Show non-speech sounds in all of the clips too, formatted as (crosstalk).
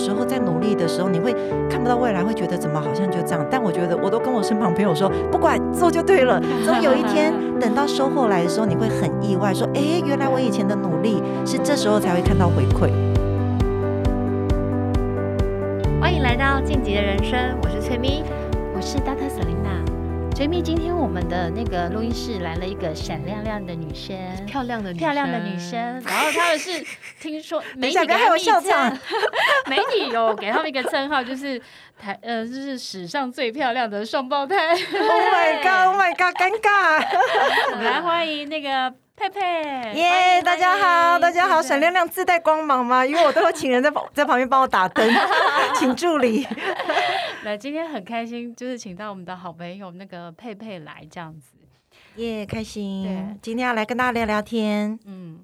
时候在努力的时候，你会看不到未来，会觉得怎么好像就这样。但我觉得，我都跟我身旁朋友说，不管做就对了。(laughs) 总有一天，等到收获来的时候，你会很意外，说，哎，原来我以前的努力是这时候才会看到回馈。欢迎来到晋级的人生，我是崔咪，我是 Dr. 崔咪，今天我们的那个录音室来了一个闪亮亮的女生，漂亮的漂亮的女生。然后他们是听说媒体给他们笑场，媒体有给他们一个称号，就是台呃，就是史上最漂亮的双胞胎。Oh my god! Oh my god! 尴尬。(laughs) 我们来欢迎那个。佩佩，耶！大家好，大家好，闪亮亮自带光芒吗？因为我都会请人在在旁边帮我打灯，(laughs) 请助理。(laughs) 来，今天很开心，就是请到我们的好朋友那个佩佩来这样子，耶，开心。对，今天要来跟大家聊聊天，嗯。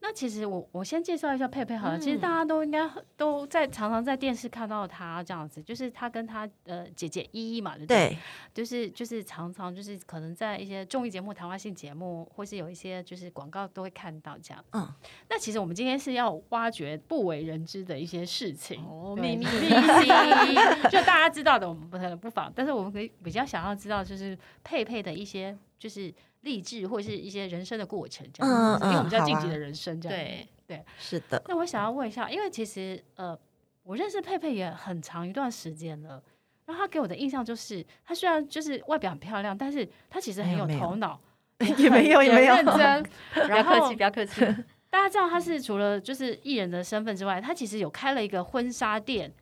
那其实我我先介绍一下佩佩好了，嗯、其实大家都应该都在常常在电视看到她这样子，就是她跟她呃姐姐依依嘛，对不对？对，就是就是常常就是可能在一些综艺节目、谈话性节目，或是有一些就是广告都会看到这样。嗯，那其实我们今天是要挖掘不为人知的一些事情哦，秘密。(laughs) 就大家知道的我们不可能不妨，但是我们可以比较想要知道就是佩佩的一些就是。励志或是一些人生的过程，这样，嗯嗯、因为我们叫晋级的人生，这样，对对，是的。那我想要问一下，因为其实呃，我认识佩佩也很长一段时间了，然后他给我的印象就是，他虽然就是外表很漂亮，但是他其实很有头脑，(laughs) 也没有也没有认真。(laughs) 不要客气，不要客气。大家知道他是除了就是艺人的身份之外，他其实有开了一个婚纱店。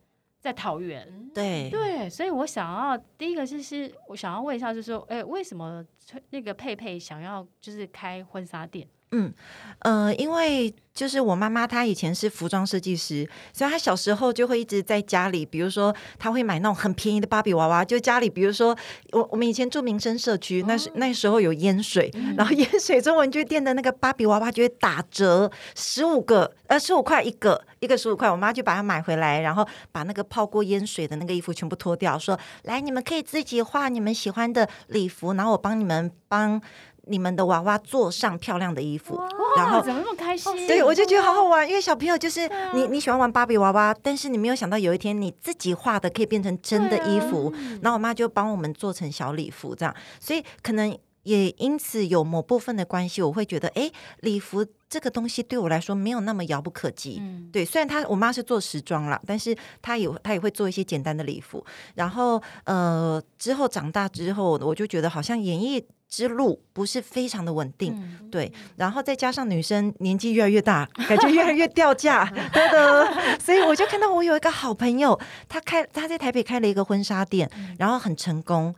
在桃园，对对，所以我想要第一个就是我想要问一下，就是说，哎、欸，为什么那个佩佩想要就是开婚纱店？嗯，呃，因为就是我妈妈她以前是服装设计师，所以她小时候就会一直在家里，比如说她会买那种很便宜的芭比娃娃，就家里，比如说我我们以前住民生社区，那时那时候有淹水，嗯、然后淹水中文具店的那个芭比娃娃就会打折十五个，呃，十五块一个，一个十五块，我妈就把它买回来，然后把那个泡过淹水的那个衣服全部脱掉，说来你们可以自己画你们喜欢的礼服，然后我帮你们帮。你们的娃娃做上漂亮的衣服，哇然后怎么那么开心？对，我就觉得好好玩，因为小朋友就是你，啊、你喜欢玩芭比娃娃，但是你没有想到有一天你自己画的可以变成真的衣服，啊、然后我妈就帮我们做成小礼服，这样，所以可能也因此有某部分的关系，我会觉得，哎，礼服这个东西对我来说没有那么遥不可及。嗯、对，虽然她我妈是做时装啦，但是她也她也会做一些简单的礼服，然后呃之后长大之后，我就觉得好像演艺。之路不是非常的稳定，嗯、对，然后再加上女生年纪越来越大，感觉越来越掉价，(laughs) 对的，所以我就看到我有一个好朋友，他开他在台北开了一个婚纱店，然后很成功，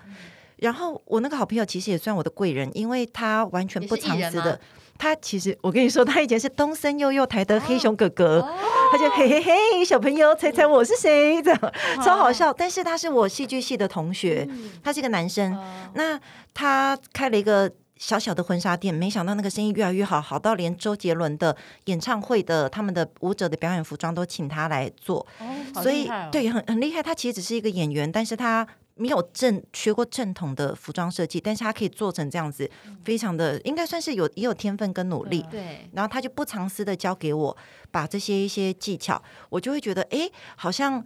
然后我那个好朋友其实也算我的贵人，因为他完全不藏私的。他其实，我跟你说，他以前是东森幼幼台的黑熊哥哥，哦、他就嘿嘿嘿，小朋友猜猜我是谁？这样超好笑。但是他是我戏剧系的同学，嗯、他是一个男生。哦、那他开了一个小小的婚纱店，没想到那个生意越来越好，好到连周杰伦的演唱会的他们的舞者的表演服装都请他来做。哦、所以对，很很厉害。他其实只是一个演员，但是他。没有正学过正统的服装设计，但是他可以做成这样子，非常的应该算是有也有天分跟努力。对，然后他就不藏私的教给我，把这些一些技巧，我就会觉得，哎，好像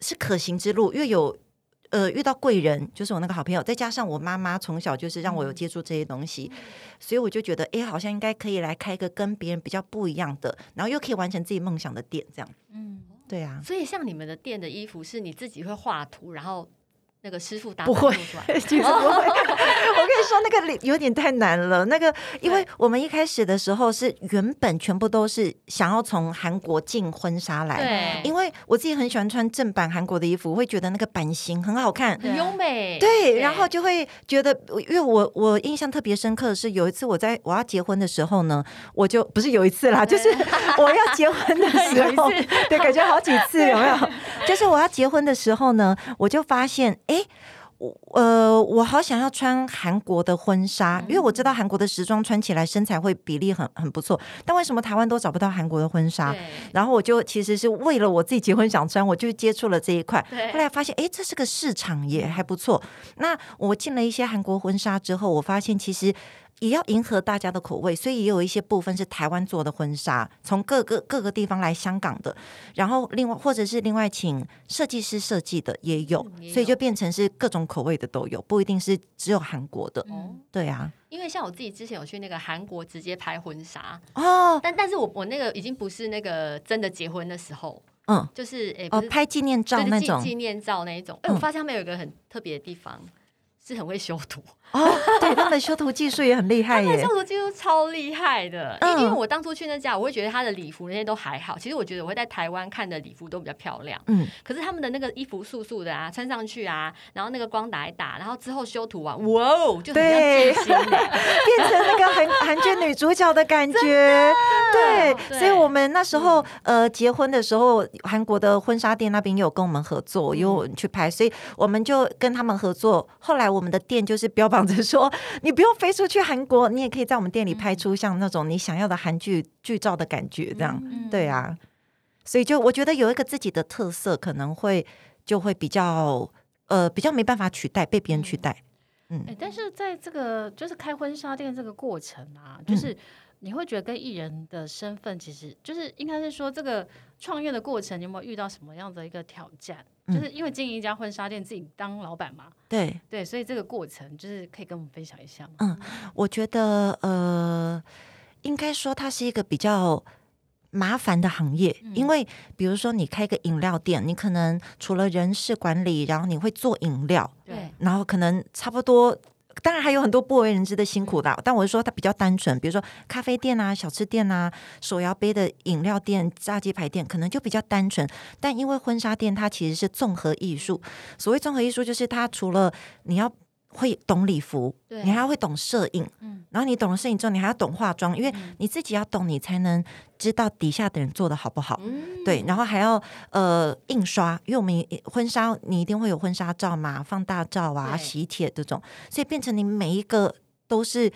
是可行之路。因为有呃遇到贵人，就是我那个好朋友，再加上我妈妈从小就是让我有接触这些东西，嗯、所以我就觉得，哎，好像应该可以来开一个跟别人比较不一样的，然后又可以完成自己梦想的店，这样。嗯，对啊。所以像你们的店的衣服，是你自己会画图，然后。那个师傅打不会，(laughs) 其实不会。(laughs) 我跟你说，那个有点太难了。那个，因为我们一开始的时候是原本全部都是想要从韩国进婚纱来，对。因为我自己很喜欢穿正版韩国的衣服，我会觉得那个版型很好看，很优美。对，然后就会觉得，因为我我印象特别深刻的是，有一次我在我要结婚的时候呢，我就不是有一次啦，就是 (laughs) 我要结婚的时候，对，感觉好几次有没有？就是我要结婚的时候呢，我就发现。哎，我呃，我好想要穿韩国的婚纱，因为我知道韩国的时装穿起来身材会比例很很不错。但为什么台湾都找不到韩国的婚纱？然后我就其实是为了我自己结婚想穿，我就接触了这一块。后来发现，哎，这是个市场也还不错。那我进了一些韩国婚纱之后，我发现其实。也要迎合大家的口味，所以也有一些部分是台湾做的婚纱，从各个各个地方来香港的，然后另外或者是另外请设计师设计的也有，所以就变成是各种口味的都有，不一定是只有韩国的。嗯，对啊，因为像我自己之前有去那个韩国直接拍婚纱哦，但但是我我那个已经不是那个真的结婚的时候，嗯，就是诶，哦，拍纪念照那种。纪念照那一种，哎、嗯，我发现他们有一个很特别的地方。是很会修图哦，对，他们的修图技术也很厉害耶，他们修图技术超厉害的。因、嗯、因为我当初去那家，我会觉得他的礼服那些都还好。其实我觉得我会在台湾看的礼服都比较漂亮，嗯。可是他们的那个衣服素素的啊，穿上去啊，然后那个光打一打，然后之后修图啊，哇哦，就很像变形，(laughs) 变成那个韩韩剧女主角的感觉。对，对，所以我们那时候呃结婚的时候，韩国的婚纱店那边有跟我们合作，有去拍，所以我们就跟他们合作。后来我。我们的店就是标榜着说，你不用飞出去韩国，你也可以在我们店里拍出像那种你想要的韩剧剧照的感觉，这样、嗯、对啊。所以就我觉得有一个自己的特色，可能会就会比较呃比较没办法取代，被别人取代。嗯，欸、但是在这个就是开婚纱店这个过程啊，就是你会觉得跟艺人的身份，其实就是应该是说这个创业的过程，你有没有遇到什么样的一个挑战？就是因为经营一家婚纱店，自己当老板嘛，对对，所以这个过程就是可以跟我们分享一下吗？嗯，我觉得呃，应该说它是一个比较麻烦的行业，嗯，因为比如说你开个饮料店，你可能除了人事管理，然后你会做饮料，对，然后可能差不多。当然还有很多不为人知的辛苦的，但我是说它比较单纯，比如说咖啡店啊、小吃店啊、手摇杯的饮料店、炸鸡排店，可能就比较单纯。但因为婚纱店它其实是综合艺术，所谓综合艺术就是它除了你要。会懂礼服，你还要会懂摄影，嗯，然后你懂了摄影之后，你还要懂化妆，因为你自己要懂，你才能知道底下的人做的好不好，嗯，对，然后还要呃印刷，因为我们婚纱你一定会有婚纱照嘛，放大照啊，喜帖这种，所以变成你每一个都是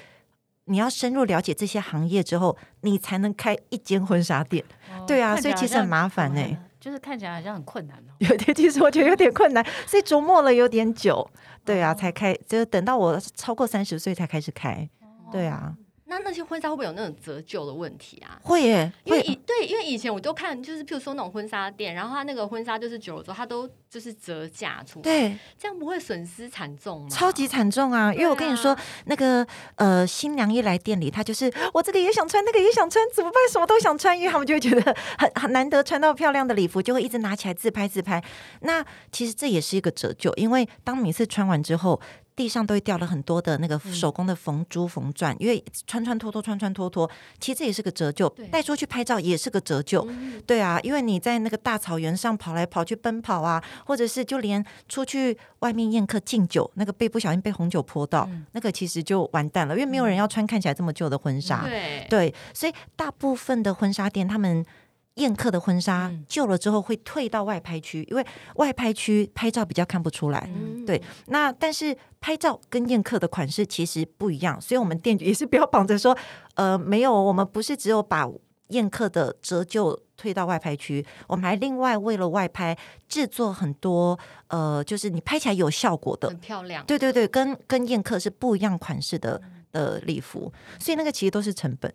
你要深入了解这些行业之后，你才能开一间婚纱店，哦，对啊，所以其实很麻烦呢，欸，就是看起来好像很困难哦，有点，其实我觉得有点困难，所以琢磨了有点久。对啊，才开，就等到我超过三十岁才开始开。对啊，那那些婚纱会不会有那种折旧的问题啊？会耶，因为以对，因为以前我都看，就是譬如说那种婚纱店，然后他那个婚纱就是久了之后，他都就是折价出来，对，这样不会损失惨重吗？超级惨重啊！因为我跟你说，那个呃，新娘一来店里，她就是我这个也想穿，那个也想穿，怎么办？什么都想穿，因为他们就会觉得很很难得穿到漂亮的礼服，就会一直拿起来自拍自拍。那其实这也是一个折旧，因为当每次穿完之后。地上都会掉了很多的那个手工的缝珠缝钻，因为穿穿脱脱穿穿脱脱，其实这也是个折旧。带出去拍照也是个折旧，对啊，因为你在那个大草原上跑来跑去奔跑啊，或者是就连出去外面宴客敬酒，那个被不小心被红酒泼到，那个其实就完蛋了，因为没有人要穿看起来这么旧的婚纱。对，所以大部分的婚纱店他们。宴客的婚纱旧了之后会退到外拍区，因为外拍区拍照比较看不出来。对，那但是拍照跟宴客的款式其实不一样，所以我们店也是标榜着说，呃，没有，我们不是只有把宴客的折旧退到外拍区，我们还另外为了外拍制作很多，呃，就是你拍起来有效果的，很漂亮。对对对，跟跟宴客是不一样款式的的礼服，所以那个其实都是成本。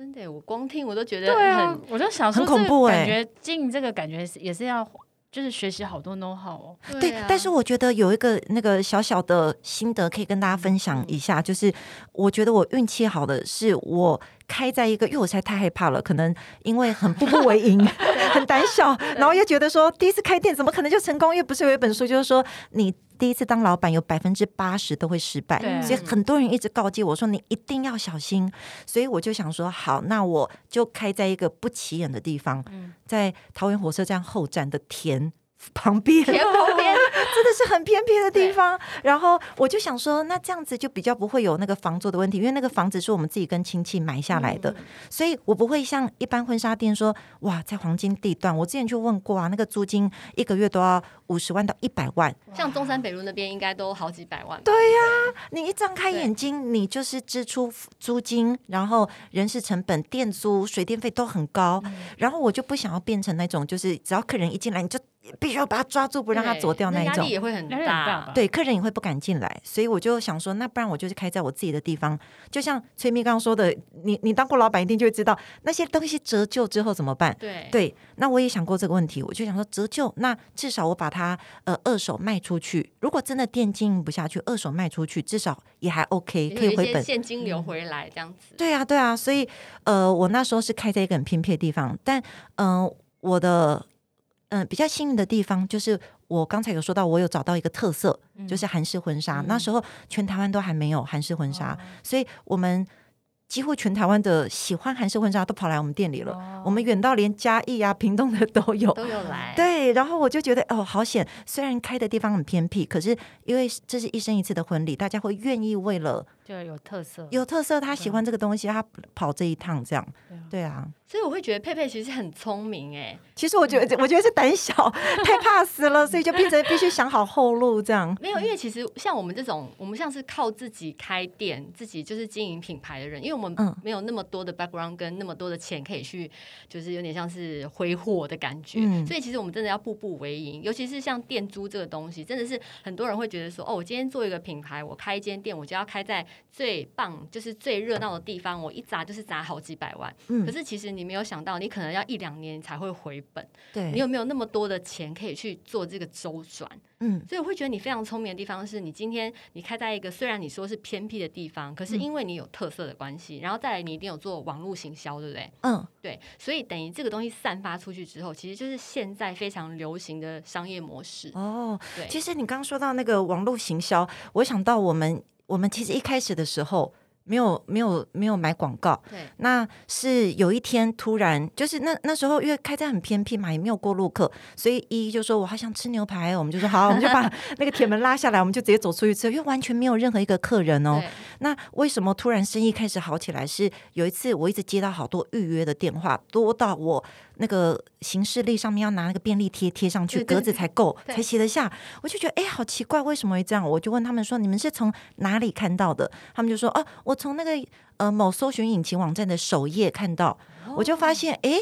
真的，我光听我都觉得很，对啊，我就想说很恐怖哎，感觉进这个感觉也是要，就是学习好多 know how 哦。对，但是我觉得有一个那个小小的心得可以跟大家分享一下，就是我觉得我运气好的是我开在一个，因为我实在太害怕了，可能因为很步步为营，(laughs) (laughs) 很胆小，然后又觉得说第一次开店怎么可能就成功？因为不是有一本书就是说你。第一次当老板，有百分之八十都会失败，所以很多人一直告诫我说：“你一定要小心。”所以我就想说：“好，那我就开在一个不起眼的地方，在桃园火车站后站的田旁边。”田旁边。(laughs) 真的是很偏僻的地方，然后我就想说，那这样子就比较不会有那个房租的问题，因为那个房子是我们自己跟亲戚买下来的，所以我不会像一般婚纱店说，哇，在黄金地段。我之前就问过啊，那个租金一个月都要五十万到一百万，像中山北路那边应该都好几百万。对呀、啊，你一张开眼睛，你就是支出租金，然后人事成本、店租、水电费都很高，然后我就不想要变成那种，就是只要客人一进来你就。必须要把它抓住，不让它走掉那一种，压力也会很大。对，客人也会不敢进来，所以我就想说，那不然我就是开在我自己的地方。就像崔咪刚刚说的，你你当过老板一定就会知道那些东西折旧之后怎么办？对对，那我也想过这个问题，我就想说折旧，那至少我把它呃二手卖出去。如果真的店经营不下去，二手卖出去至少也还 OK，可以回本，现金流回来这样子。嗯、对啊，对啊，所以呃，我那时候是开在一个很偏僻的地方，但嗯、呃，我的。嗯，比较幸运的地方就是我刚才有说到，我有找到一个特色，嗯、就是韩式婚纱。嗯、那时候全台湾都还没有韩式婚纱，哦、所以我们几乎全台湾的喜欢韩式婚纱都跑来我们店里了。哦、我们远到连嘉义啊、屏东的都有，都有来。对，然后我就觉得哦，好险！虽然开的地方很偏僻，可是因为这是一生一次的婚礼，大家会愿意为了就有特色，有特色，他喜欢这个东西，他跑这一趟这样。对啊。所以我会觉得佩佩其实很聪明哎，其实我觉得我觉得是胆小，(laughs) 太怕死了，所以就变成必须想好后路这样。没有，因为其实像我们这种，我们像是靠自己开店、自己就是经营品牌的人，因为我们没有那么多的 background 跟那么多的钱可以去，就是有点像是挥霍的感觉。嗯、所以其实我们真的要步步为营，尤其是像店租这个东西，真的是很多人会觉得说，哦，我今天做一个品牌，我开一间店，我就要开在最棒，就是最热闹的地方，我一砸就是砸好几百万。嗯、可是其实你没有想到，你可可能要一两年才会回本，对，你有没有那么多的钱可以去做这个周转？嗯，所以我会觉得你非常聪明的地方是你今天你开在一个虽然你说是偏僻的地方，可是因为你有特色的关系，嗯、然后再来你一定有做网络行销，对不对？嗯，对，所以等于这个东西散发出去之后，其实就是现在非常流行的商业模式。哦，对，其实你刚刚说到那个网络行销，我想到我们我们其实一开始的时候。没有没有没有买广告，对，那是有一天突然就是那那时候因为开在很偏僻嘛，也没有过路客，所以一就说我好想吃牛排，我们就说好，我们就把 (laughs) 那个铁门拉下来，我们就直接走出去吃，因为完全没有任何一个客人哦。那为什么突然生意开始好起来？是有一次我一直接到好多预约的电话，多到我。那个行事历上面要拿那个便利贴贴上去，格子才够，才写得下。我就觉得，哎，好奇怪，为什么会这样？我就问他们说，你们是从哪里看到的？他们就说，哦，我从那个呃某搜寻引擎网站的首页看到。哦、我就发现，哎，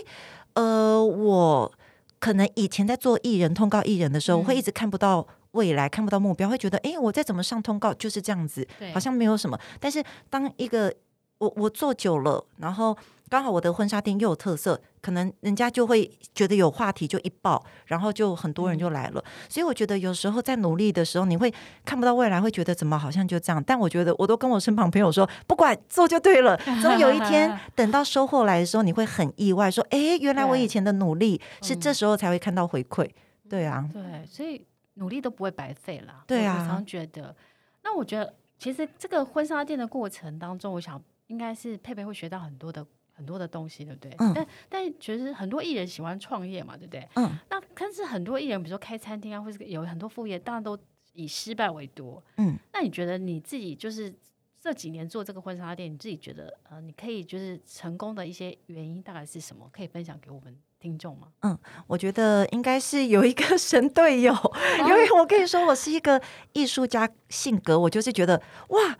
呃，我可能以前在做艺人通告艺人的时候，嗯、我会一直看不到未来，看不到目标，会觉得，哎，我再怎么上通告就是这样子，好像没有什么。但是当一个我我做久了，然后。刚好我的婚纱店又有特色，可能人家就会觉得有话题，就一爆，然后就很多人就来了。嗯、所以我觉得有时候在努力的时候，你会看不到未来，会觉得怎么好像就这样。但我觉得我都跟我身旁朋友说，不管做就对了。(laughs) 总有一天 (laughs) 等到收获来的时候，你会很意外，说：“哎，原来我以前的努力是这时候才会看到回馈。”对啊，对，所以努力都不会白费了。对啊，我常觉得。那我觉得其实这个婚纱店的过程当中，我想应该是佩佩会学到很多的。很多的东西，对不对？嗯。但但其实很多艺人喜欢创业嘛，对不对？嗯。那但是很多艺人，比如说开餐厅啊，或者有很多副业，当然都以失败为多。嗯。那你觉得你自己就是这几年做这个婚纱店，你自己觉得呃，你可以就是成功的一些原因大概是什么？可以分享给我们听众吗？嗯，我觉得应该是有一个 (laughs) 神队友，哦、因为我跟你说，我是一个艺术家性格，我就是觉得哇。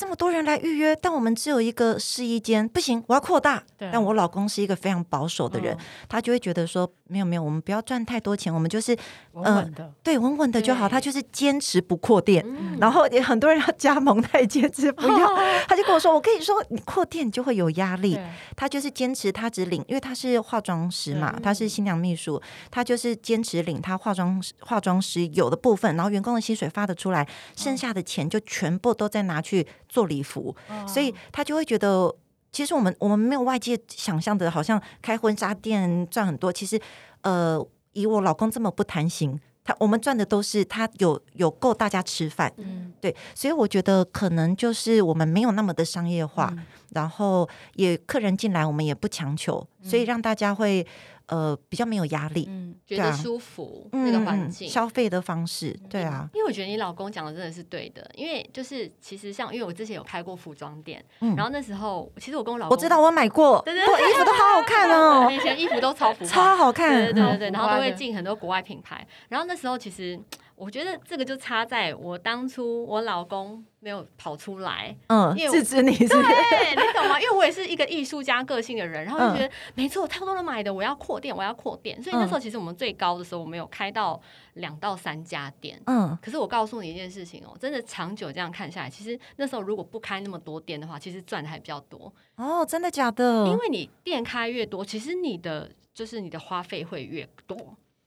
这么多人来预约，但我们只有一个试衣间，不行，我要扩大。但我老公是一个非常保守的人，嗯、他就会觉得说，没有没有，我们不要赚太多钱，我们就是稳稳的，呃、对，稳稳的就好。他就是坚持不扩店，嗯、然后也很多人要加盟，他也坚持不要。哦、(laughs) 他就跟我说，我跟你说，你扩店就会有压力。他就是坚持，他只领，因为他是化妆师嘛，他是新娘秘书，他就是坚持领他化妆化妆师有的部分，然后员工的薪水发得出来，剩下的钱就全部都在拿去做礼服。所以他就会觉得，其实我们我们没有外界想象的，好像开婚纱店赚很多。其实，呃，以我老公这么不贪心，他我们赚的都是他有有够大家吃饭。嗯，对，所以我觉得可能就是我们没有那么的商业化，嗯、然后也客人进来我们也不强求，所以让大家会。呃，比较没有压力，嗯，觉得舒服那个环境，消费的方式，对啊。因为我觉得你老公讲的真的是对的，因为就是其实像，因为我之前有开过服装店，然后那时候其实我跟我老公，我知道我买过，对对，衣服都好好看哦，以前衣服都超服，(laughs) 超好看，对对对对，然后都会进很多国外品牌，然后那时候其实我觉得这个就差在我当初我老公没有跑出来，嗯，因为制止你是，对，你懂吗？因为我也是一个艺术家个性的人，然后就觉得、嗯、没错，差不多人买的，我要扩店，我要扩店。所以那时候其实我们最高的时候，我们有开到两到三家店。嗯，可是我告诉你一件事情哦，真的长久这样看下来，其实那时候如果不开那么多店的话，其实赚的还比较多。哦，真的假的？因为你店开越多，其实你的就是你的花费会越多，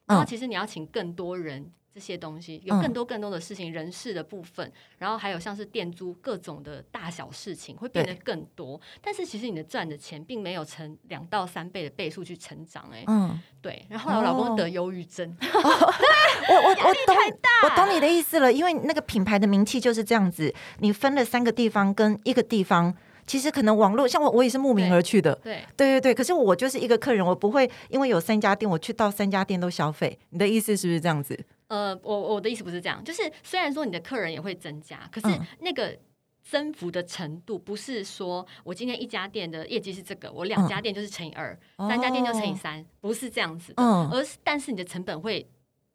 然后其实你要请更多人。这些东西有更多更多的事情，嗯、人事的部分，然后还有像是店租各种的大小事情会变得更多。但是其实你的赚的钱并没有成两到三倍的倍数去成长，哎，嗯，对。然后我老公得忧郁症，哦、我我我 (laughs) 懂，我懂你的意思了，因为那个品牌的名气就是这样子，你分了三个地方跟一个地方。其实可能网络像我，我也是慕名而去的。对对对对，可是我就是一个客人，我不会因为有三家店，我去到三家店都消费。你的意思是不是这样子？呃，我我的意思不是这样，就是虽然说你的客人也会增加，可是那个增幅的程度不是说我今天一家店的业绩是这个，我两家店就是乘以二，嗯，三家店就乘以三，不是这样子的。嗯，而是但是你的成本会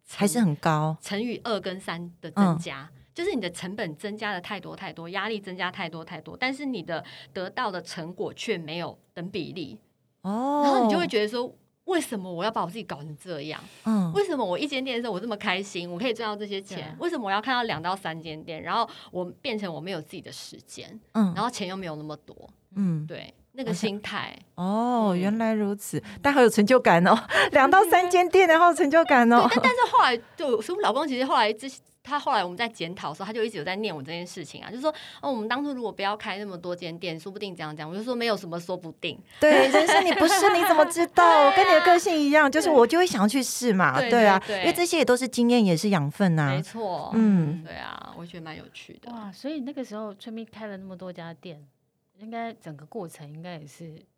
还是很高，乘以二跟三的增加。嗯就是你的成本增加的太多太多，压力增加太多太多，但是你的得到的成果却没有等比例。哦，然后你就会觉得说，为什么我要把我自己搞成这样？嗯，为什么我一间店的时候我这么开心，我可以赚到这些钱？为什么我要看到两到三间店，然后我变成我没有自己的时间？嗯，然后钱又没有那么多？嗯，对，那个心态哦，原来如此，但好有成就感哦，两到三间店，然后成就感哦。但但是后来就，所以我老公其实后来之。他后来我们在检讨的时候，他就一直有在念我这件事情啊，就是说，哦，我们当初如果不要开那么多间店，说不定这样讲，我就说没有什么说不定。对，人生你不试你怎么知道？跟你的个性一样，就是我就会想要去试嘛。对，对啊对对对，因为这些也都是经验，也是养分呐、啊。没错，嗯，对啊，我觉得蛮有趣的。哇，所以那个时候春蜜开了那么多家店，应该整个过程应该也是很。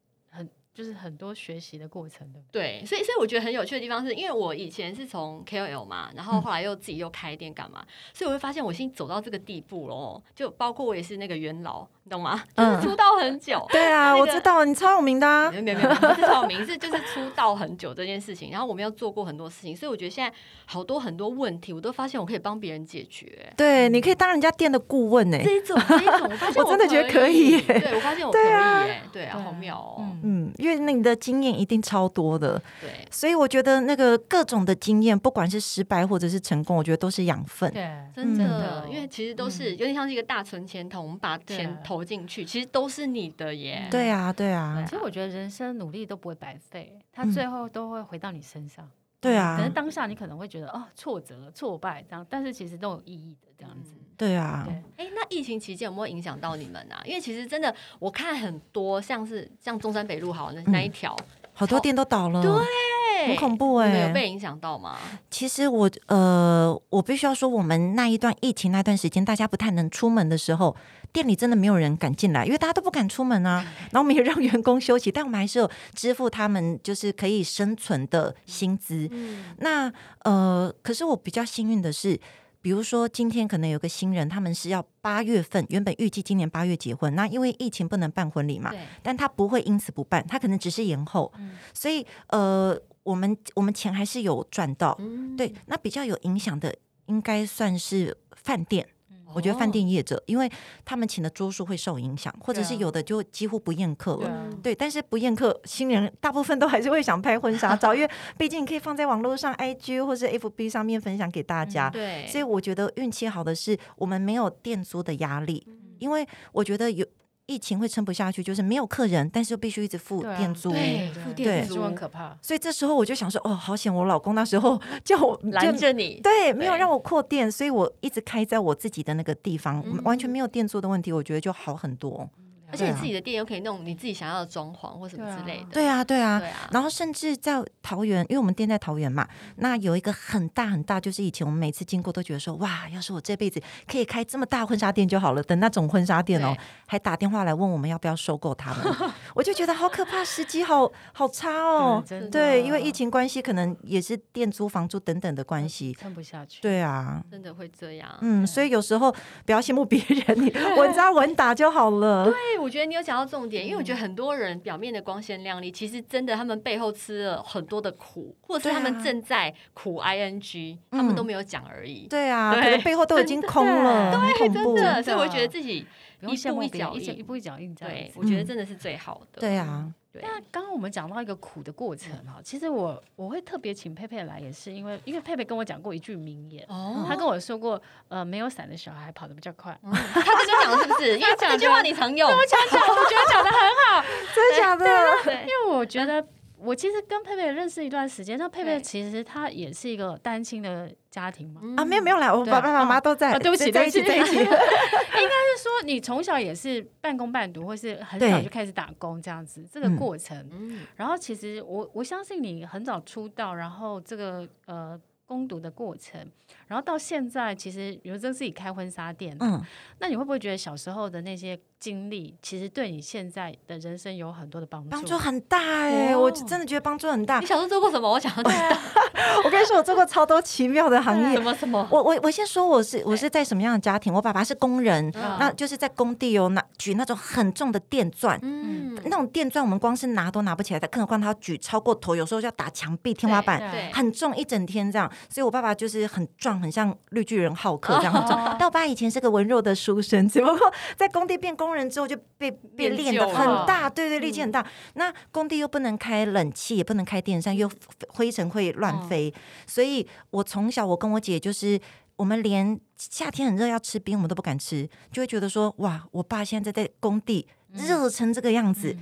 就是很多学习的过程的，对，所以所以我觉得很有趣的地方是，因为我以前是从 KOL 嘛，然后后来又自己又开店干嘛，嗯，所以我会发现我已经走到这个地步了，就包括我也是那个元老。你懂吗？就是出道很久。对啊，那个、我知道你超有名的、啊。没有没有没有，不是超有名，是就是出道很久这件事情。然后我们要做过很多事情，所以我觉得现在好多很多问题，我都发现我可以帮别人解决。对，你可以当人家店的顾问呢。这一种这一种，我发现我，我真的觉得可以。对，我发现我可以。对啊，对啊，好妙哦。嗯，因为那你的经验一定超多的。对。所以我觉得那个各种的经验，不管是失败或者是成功，我觉得都是养分。对，真的，因为其实都是有点像是一个大存钱桶，我们把钱投进去，其实都。都是你的耶，对啊，对啊。其实我觉得人生努力都不会白费，他最后都会回到你身上。对啊，可能当下你可能会觉得哦，挫折、挫败这样，但是其实都有意义的这样子。对啊，哎，那疫情期间有没有影响到你们啊？因为其实真的，我看很多像是像中山北路好那那一条，好多店都倒了，对，很恐怖哎。有被影响到吗？其实我呃，我必须要说，我们那一段疫情那段时间，大家不太能出门的时候。店里真的没有人敢进来，因为大家都不敢出门啊。(laughs) 然后我们也让员工休息，但我们还是有支付他们就是可以生存的薪资。嗯、那呃，可是我比较幸运的是，比如说今天可能有个新人，他们是要八月份，原本预计今年八月结婚，那因为疫情不能办婚礼嘛，但他不会因此不办，他可能只是延后。嗯、所以呃，我们我们钱还是有赚到。嗯、对，那比较有影响的应该算是饭店。我觉得饭店业者，因为他们请的桌数会受影响，或者是有的就几乎不宴客了。对，但是不宴客，新人大部分都还是会想拍婚纱照，因为 (laughs) 毕竟可以放在网络上，IG 或是 FB 上面分享给大家。对，所以我觉得运气好的是，我们没有店租的压力，因为我觉得有。疫情会撑不下去，就是没有客人，但是又必须一直付店租，对，付店租很可怕。所以这时候我就想说，哦，好险！我老公那时候 (laughs) 叫我拦着你，对，没有让我扩店，所以我一直开在我自己的那个地方，完全没有店租的问题，我觉得就好很多。而且你自己的店又可以弄你自己想要的装潢或什么之类的。对啊，对啊，对啊。然后甚至在桃园，因为我们店在桃园嘛，那有一个很大很大，就是以前我们每次经过都觉得说，哇，要是我这辈子可以开这么大婚纱店就好了。等那种婚纱店哦，还打电话来问我们要不要收购他们，(laughs) 我就觉得好可怕，时机好好差哦。对，因为疫情关系，可能也是店租、房租等等的关系，撑不下去。对啊，真的会这样。嗯，所以有时候不要羡慕别人，你 (laughs) 稳扎稳打就好了。对。我觉得你有讲到重点，因为我觉得很多人表面的光鲜亮丽，其实真的他们背后吃了很多的苦，或者是他们正在苦 ing，他们都没有讲而已。对啊，可能背后都已经空了，对，真的。所以我觉得自己一步一脚印，一步一脚印，对，我觉得真的是最好的。对啊。那刚刚我们讲到一个苦的过程哈，其实我我会特别请佩佩来，也是因为因为佩佩跟我讲过一句名言，他跟我说过，呃，没有伞的小孩跑得比较快。他跟你讲的是不是？(laughs) 因为这句话你常用，我讲讲，我觉得讲的很好，(laughs) 真的假的？因为我觉得。我其实跟佩佩认识一段时间，那佩佩其实她也是一个单亲的家庭嘛。啊，没有没有啦，我爸爸妈妈都在。对不起，对不起，对不起。(laughs) 应该是说你从小也是半工半读，或是很早就开始打工这样子，这个过程。然后其实我我相信你很早出道，然后这个呃攻读的过程，然后到现在其实比如说自己开婚纱店，嗯，那你会不会觉得小时候的那些？经历其实对你现在的人生有很多的帮助，帮助很大哎！我真的觉得帮助很大。你小时候做过什么？我想要知道。(laughs) 我跟你说，我做过超多奇妙的行业。什么什么？我我我先说，我是我是在什么样的家庭？我爸爸是工人，那就是在工地有拿举那种很重的电钻，嗯，那种电钻我们光是拿都拿不起来的，更何况他要举超过头，有时候就要打墙壁、天花板，很重，一整天这样。所以我爸爸就是很壮，很像绿巨人浩克这样很重。(laughs) 但我爸以前是个文弱的书生，(laughs) 只不过在工地变工人之后就被。被练的很大，对对，力气很大。那工地又不能开冷气，也不能开电扇，又灰尘会乱飞。所以我从小，我跟我姐就是，我们连夏天很热要吃冰，我们都不敢吃，就会觉得说，哇，我爸现在在工地热成这个样子。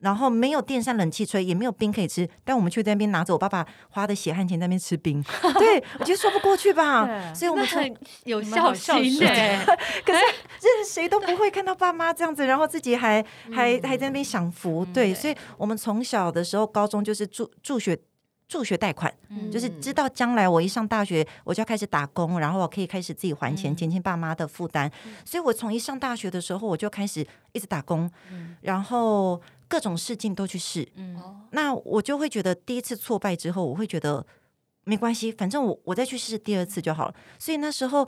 然后没有电扇冷气吹，也没有冰可以吃，但我们却在那边拿着我爸爸花的血汗钱在那边吃冰，(laughs) 对，我觉得说不过去吧，所以我们很有孝心的。(laughs) 可是 (laughs) 这谁都不会看到爸妈这样子，然后自己还还还在那边享福，对，所以我们从小的时候，高中就是助助学助学贷款，就是知道将来我一上大学我就要开始打工，然后我可以开始自己还钱，减轻爸妈的负担，所以我从一上大学的时候我就开始一直打工，然后。各种试镜都去试，嗯，那我就会觉得第一次挫败之后，我会觉得没关系，反正我我再去试第二次就好了。所以那时候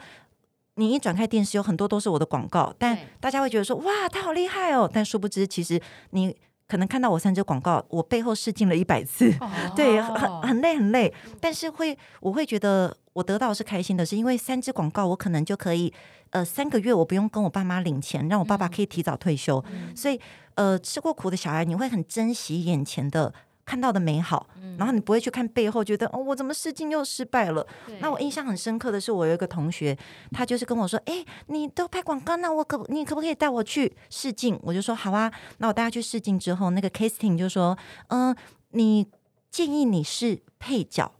你一转开电视，有很多都是我的广告，但大家会觉得说哇，他好厉害哦。但殊不知，其实你可能看到我三支广告，我背后试镜了一百次，哦、对，很很累很累。但是会我会觉得我得到是开心的，是因为三支广告我可能就可以呃三个月我不用跟我爸妈领钱，让我爸爸可以提早退休，嗯、所以。呃，吃过苦的小孩，你会很珍惜眼前的看到的美好，嗯、然后你不会去看背后，觉得哦，我怎么试镜又失败了？那我印象很深刻的是，我有一个同学，他就是跟我说：“哎，你都拍广告，那我可你可不可以带我去试镜？”我就说：“好啊。”那我带他去试镜之后，那个 casting 就说：“嗯、呃，你建议你是配角。”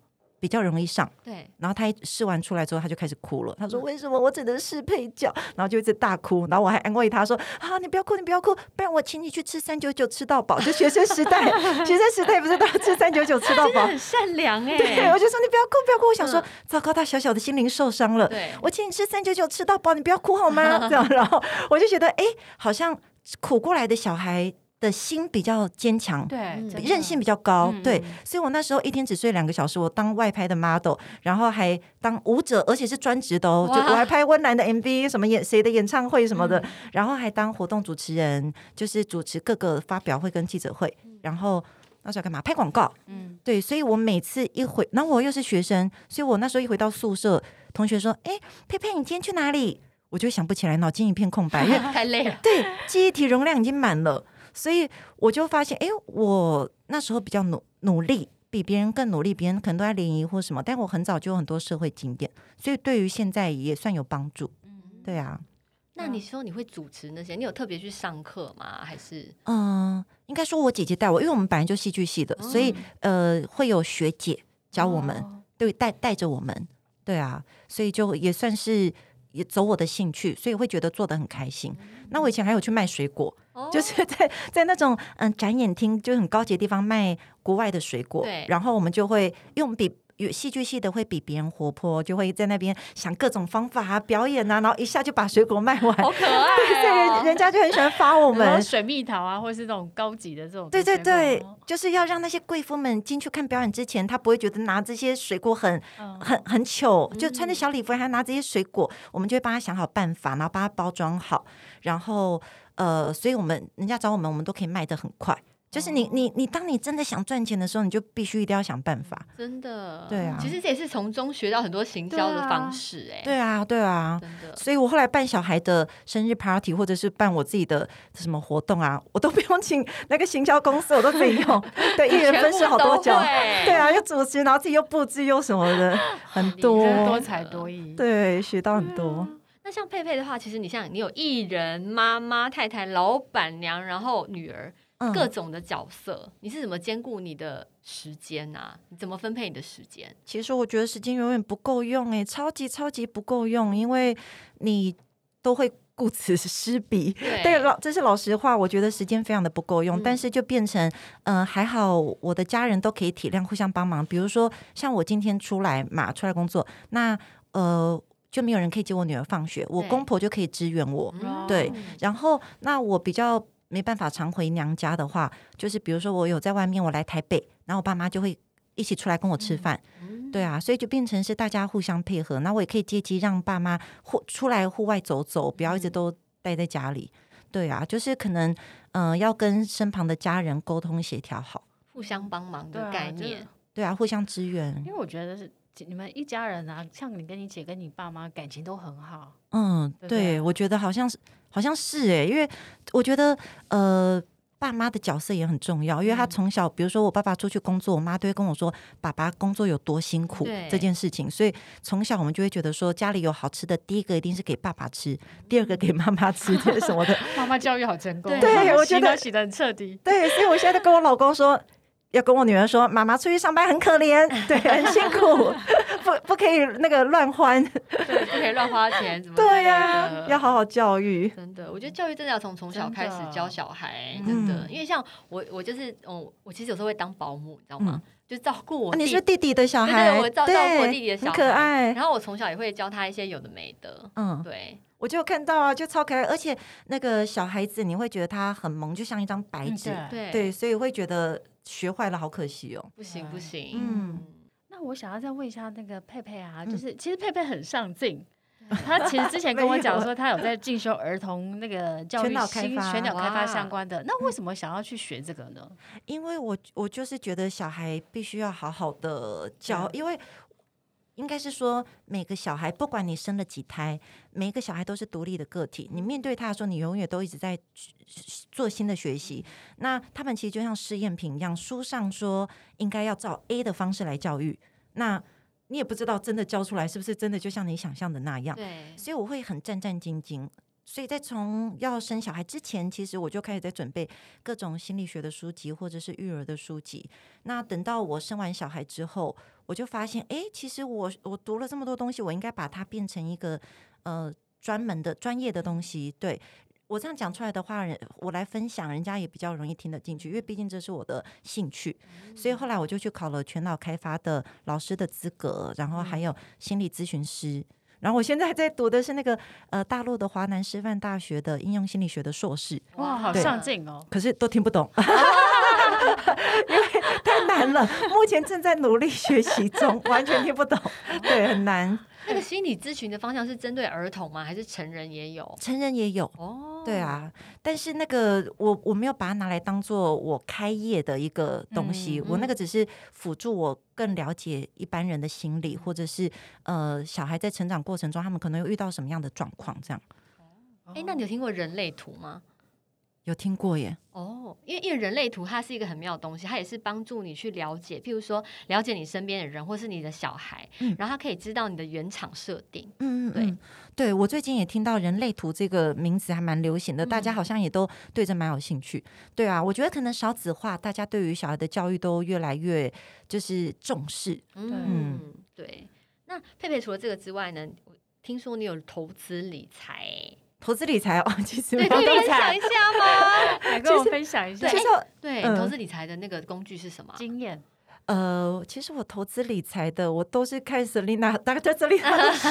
比较容易上，对。然后他一试完出来之后，他就开始哭了。他说：“为什么我只能试配角？” (laughs) 然后就一直大哭。然后我还安慰他说：“啊，你不要哭，你不要哭，不然我请你去吃三九九吃到饱。”就学生时代，学生时代不是都要吃三九九吃到饱？很善良哎。对，我就说你不要哭，不要哭。我想说，糟糕，他小小的心灵受伤了。对，我请你吃三九九吃到饱，你不要哭好吗？(laughs) 这样，然后我就觉得，哎，好像苦过来的小孩。的心比较坚强，对，韧性比较高，嗯、对，所以我那时候一天只睡两个小时，我当外拍的 model，然后还当舞者，而且是专职的哦，就我还拍温岚的 MV，什么演谁的演唱会什么的，嗯、然后还当活动主持人，就是主持各个发表会跟记者会，然后那时候干嘛？拍广告，嗯，对，所以我每次一回，然后我又是学生，所以我那时候一回到宿舍，同学说：“哎，佩佩，你今天去哪里？”我就想不起来，脑筋一片空白，因为 (laughs) 太累了，对，记忆体容量已经满了。所以我就发现，哎，我那时候比较努努力，比别人更努力，别人可能都在联谊或什么，但我很早就有很多社会经验，所以对于现在也算有帮助。嗯，对啊。那你说你会主持那些，你有特别去上课吗？还是？嗯，应该说我姐姐带我，因为我们本来就戏剧系的，嗯、所以呃会有学姐教我们，哦、对，带带着我们，对啊，所以就也算是。也走我的兴趣，所以会觉得做得很开心。那我以前还有去卖水果，哦、就是在在那种嗯展演厅，就很高级的地方卖国外的水果。对然后我们就会用比。有戏剧系的会比别人活泼，就会在那边想各种方法啊、表演啊，然后一下就把水果卖完，好可爱、哦。(laughs) 对，所以人人家就很喜欢发我们水蜜桃啊，或者是这种高级的这种。对对对，就是要让那些贵妇们进去看表演之前，她不会觉得拿这些水果很、嗯、很很糗，就穿着小礼服还拿这些水果，嗯、我们就会帮她想好办法，然后帮她包装好，然后。呃，所以我们人家找我们，我们都可以卖的很快。就是你你你，当你真的想赚钱的时候，你就必须一定要想办法。真的，对啊。其实这也是从中学到很多行销的方式，哎。对啊，对啊。真的。所以我后来办小孩的生日 party，或者是办我自己的什么活动啊，我都不用请那个行销公司，我都可以用。(laughs) 对，一人分饰好多角。对啊，又主持，然后自己又布置又什么的，很多。多才多艺。对，学到很多。那像佩佩的话，其实你像你有艺人、妈妈、太太、老板娘，然后女儿。各种的角色，你是怎么兼顾你的时间啊？你怎么分配你的时间？其实我觉得时间永远不够用，欸，哎，超级超级不够用，因为你都会顾此失彼。对，老这是老实话，我觉得时间非常的不够用，嗯、但是就变成，嗯、呃，还好我的家人都可以体谅，互相帮忙。比如说，像我今天出来嘛，出来工作，那呃就没有人可以接我女儿放学，我公婆就可以支援我。对，对，然后那我比较。没办法常回娘家的话，就是比如说我有在外面，我来台北，然后我爸妈就会一起出来跟我吃饭，嗯、对啊，所以就变成是大家互相配合。那我也可以借机让爸妈户出来户外走走，不要一直都待在家里。对啊，就是可能嗯、呃，要跟身旁的家人沟通协调好，互相帮忙的概念。对啊，对啊，互相支援。因为我觉得是你们一家人啊，像你跟你姐跟你爸妈感情都很好。嗯，对，对，我觉得好像是。好像是哎、欸，因为我觉得呃，爸妈的角色也很重要。因为他从小，比如说我爸爸出去工作，我妈都会跟我说爸爸工作有多辛苦这件事情。所以从小我们就会觉得说，家里有好吃的，第一个一定是给爸爸吃，第二个给妈妈吃，这什么的。妈妈教育好成功，对，我觉得洗的很彻底。对，所以我现在都跟我老公说。要跟我女儿说，妈妈出去上班很可怜，(laughs) 对，很辛苦，不不可以那个乱欢，对，不可以乱花钱，怎么对呀、啊？要好好教育，真的，我觉得教育真的要从从小开始教小孩，真的，真的嗯、因为像我，我就是，哦，我其实有时候会当保姆，你知道吗？嗯、就照顾我弟弟、啊，你是弟。弟的小孩，对，我照照顾我弟弟的小孩，可爱。然后我从小也会教他一些有的没的，嗯，对，我就看到啊，就超可爱，而且那个小孩子你会觉得他很萌，就像一张白纸，嗯、对，对，所以会觉得。学坏了，好可惜哦！不行不行，嗯，那我想要再问一下那个佩佩啊，就是其实佩佩很上进，(laughs) 他其实之前跟我讲说他有在进修儿童那个教育、开发、全脑开发相关的，那为什么想要去学这个呢？因为我我就是觉得小孩必须要好好的教，因为。应该是说，每个小孩，不管你生了几胎，每一个小孩都是独立的个体。你面对他的时候，你永远都一直在做新的学习。那他们其实就像试验品一样，书上说应该要照 A 的方式来教育，那你也不知道真的教出来是不是真的就像你想象的那样。对，所以我会很战战兢兢。所以在从要生小孩之前，其实我就开始在准备各种心理学的书籍或者是育儿的书籍。那等到我生完小孩之后，我就发现，哎，其实我我读了这么多东西，我应该把它变成一个呃专门的专业的东西。对，我这样讲出来的话，人我来分享，人家也比较容易听得进去，因为毕竟这是我的兴趣。所以后来我就去考了全脑开发的老师的资格，然后还有心理咨询师。然后我现在在读的是那个呃大陆的华南师范大学的应用心理学的硕士。哇，好上进哦！可是都听不懂。(laughs) (laughs) (laughs) (laughs) 因为太难了，目前正在努力学习中，完全听不懂，(laughs) 对，很难。那个心理咨询的方向是针对儿童吗？还是成人也有？成人也有哦，对啊。但是那个我我没有把它拿来当做我开业的一个东西，嗯、我那个只是辅助我更了解一般人的心理，或者是呃小孩在成长过程中他们可能有遇到什么样的状况这样。哎，那你有听过人类图吗？有听过耶？哦，因为因为人类图它是一个很妙的东西，它也是帮助你去了解，譬如说了解你身边的人，或是你的小孩，嗯、然后它可以知道你的原厂设定。嗯嗯，对对，我最近也听到人类图这个名词还蛮流行的，嗯、大家好像也都对这蛮有兴趣。对啊，我觉得可能少子化，大家对于小孩的教育都越来越就是重视。嗯，嗯对。那佩佩除了这个之外呢，我听说你有投资理财。投资理财哦，(laughs) 其实对，可以分享一下吗？(laughs) 来跟我分享一下。其实，对，投资理财的那个工具是什么？经验。呃，其实我投资理财的，我都是看 Selina，(laughs) 大概在这里的书。